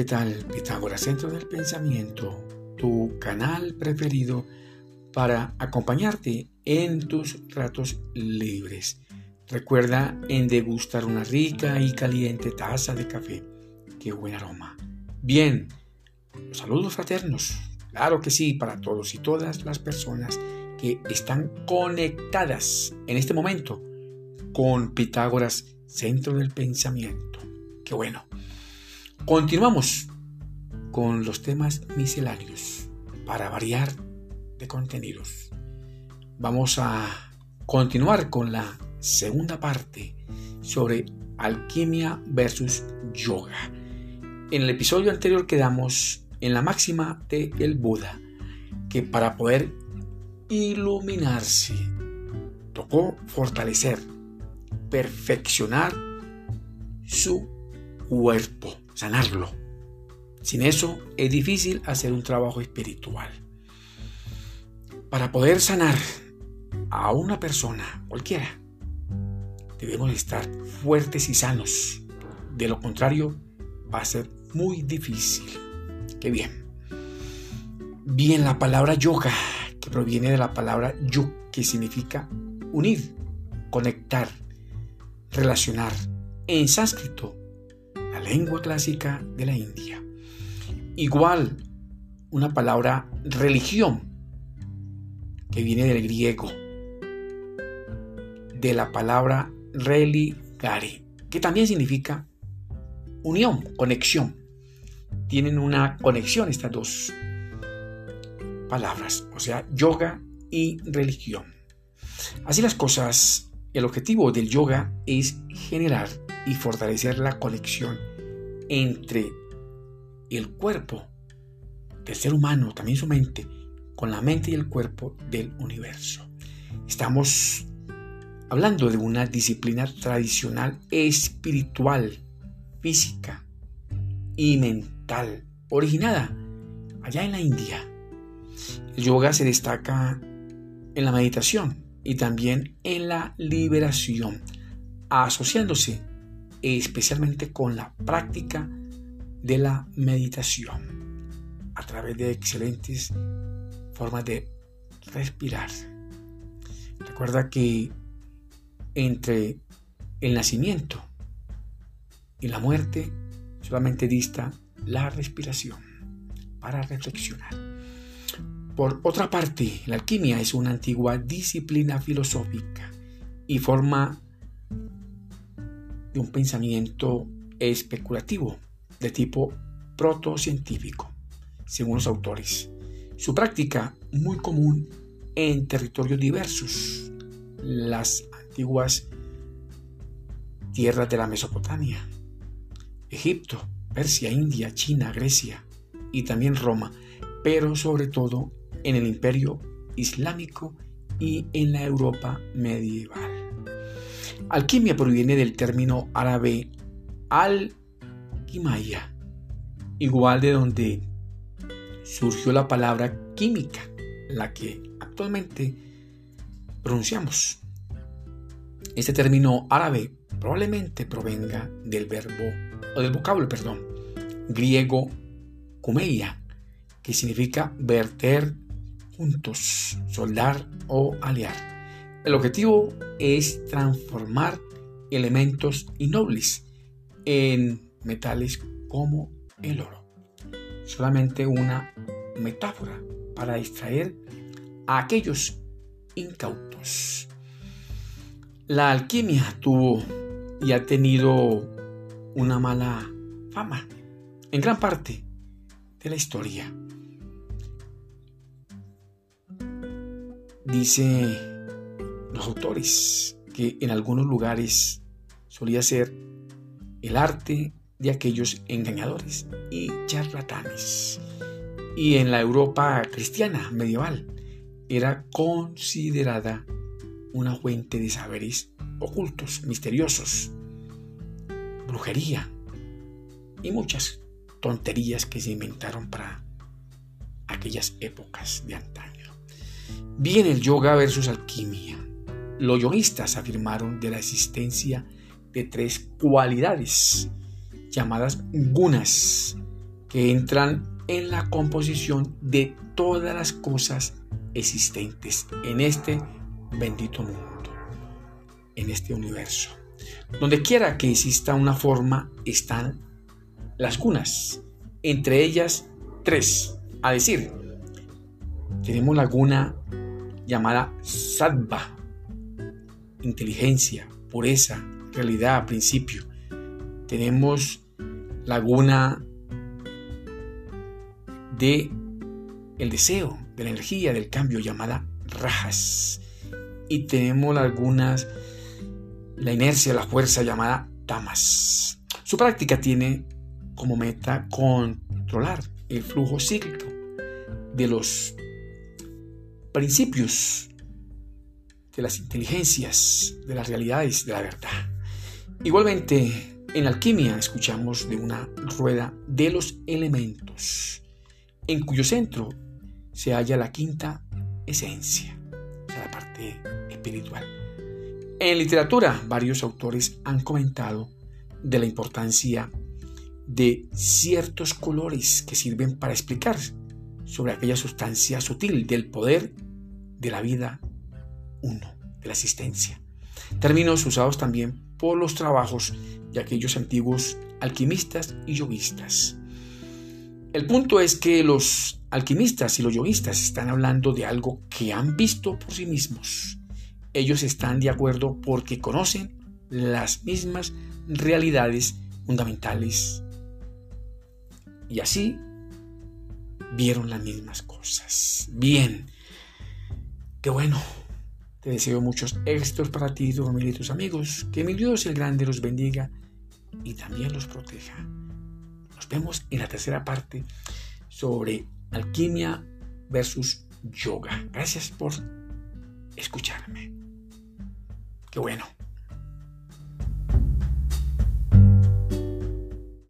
¿qué tal? Pitágoras, Centro del Pensamiento, tu canal preferido para acompañarte en tus ratos libres. Recuerda en degustar una rica y caliente taza de café. ¡Qué buen aroma! Bien, saludos fraternos. Claro que sí, para todos y todas las personas que están conectadas en este momento con Pitágoras, Centro del Pensamiento. ¡Qué bueno! Continuamos con los temas misceláneos para variar de contenidos. Vamos a continuar con la segunda parte sobre alquimia versus yoga. En el episodio anterior quedamos en la máxima de el Buda, que para poder iluminarse tocó fortalecer, perfeccionar su cuerpo, sanarlo. Sin eso es difícil hacer un trabajo espiritual. Para poder sanar a una persona, cualquiera, debemos estar fuertes y sanos. De lo contrario, va a ser muy difícil. Qué bien. Bien, la palabra yoga, que proviene de la palabra yuk, que significa unir, conectar, relacionar. En sánscrito, lengua clásica de la India. Igual, una palabra religión, que viene del griego, de la palabra religare, que también significa unión, conexión. Tienen una conexión estas dos palabras, o sea, yoga y religión. Así las cosas, el objetivo del yoga es generar y fortalecer la conexión entre el cuerpo del ser humano, también su mente, con la mente y el cuerpo del universo. Estamos hablando de una disciplina tradicional espiritual, física y mental, originada allá en la India. El yoga se destaca en la meditación y también en la liberación, asociándose especialmente con la práctica de la meditación a través de excelentes formas de respirar. Recuerda que entre el nacimiento y la muerte solamente dista la respiración para reflexionar. Por otra parte, la alquimia es una antigua disciplina filosófica y forma de un pensamiento especulativo de tipo protocientífico, según los autores. Su práctica muy común en territorios diversos, las antiguas tierras de la Mesopotamia, Egipto, Persia, India, China, Grecia y también Roma, pero sobre todo en el imperio islámico y en la Europa medieval. Alquimia proviene del término árabe al-kimaya, igual de donde surgió la palabra química, la que actualmente pronunciamos. Este término árabe probablemente provenga del verbo, o del vocablo, perdón, griego kumeia, que significa verter juntos, soldar o aliar. El objetivo es transformar elementos innobles en metales como el oro. Solamente una metáfora para distraer a aquellos incautos. La alquimia tuvo y ha tenido una mala fama en gran parte de la historia. Dice los autores que en algunos lugares solía ser el arte de aquellos engañadores y charlatanes. Y en la Europa cristiana medieval era considerada una fuente de saberes ocultos, misteriosos, brujería y muchas tonterías que se inventaron para aquellas épocas de antaño. Bien el yoga versus alquimia. Los yoguistas afirmaron de la existencia de tres cualidades llamadas gunas que entran en la composición de todas las cosas existentes en este bendito mundo, en este universo. Donde quiera que exista una forma están las gunas, entre ellas tres, a decir, tenemos la guna llamada sattva, inteligencia, pureza, realidad, principio. Tenemos la guna de el deseo, de la energía, del cambio llamada rajas. Y tenemos algunas, la inercia, la fuerza llamada tamas. Su práctica tiene como meta controlar el flujo cíclico de los principios, de las inteligencias, de las realidades, de la verdad. Igualmente, en alquimia escuchamos de una rueda de los elementos, en cuyo centro se halla la quinta esencia, la parte espiritual. En literatura, varios autores han comentado de la importancia de ciertos colores que sirven para explicar sobre aquella sustancia sutil del poder de la vida uno, de la existencia. Términos usados también por los trabajos de aquellos antiguos alquimistas y yoguistas. El punto es que los alquimistas y los yoguistas están hablando de algo que han visto por sí mismos. Ellos están de acuerdo porque conocen las mismas realidades fundamentales. Y así vieron las mismas cosas. Bien, qué bueno. Te deseo muchos éxitos para ti, tu familia y tus amigos. Que mi Dios el Grande los bendiga y también los proteja. Nos vemos en la tercera parte sobre alquimia versus yoga. Gracias por escucharme. Qué bueno.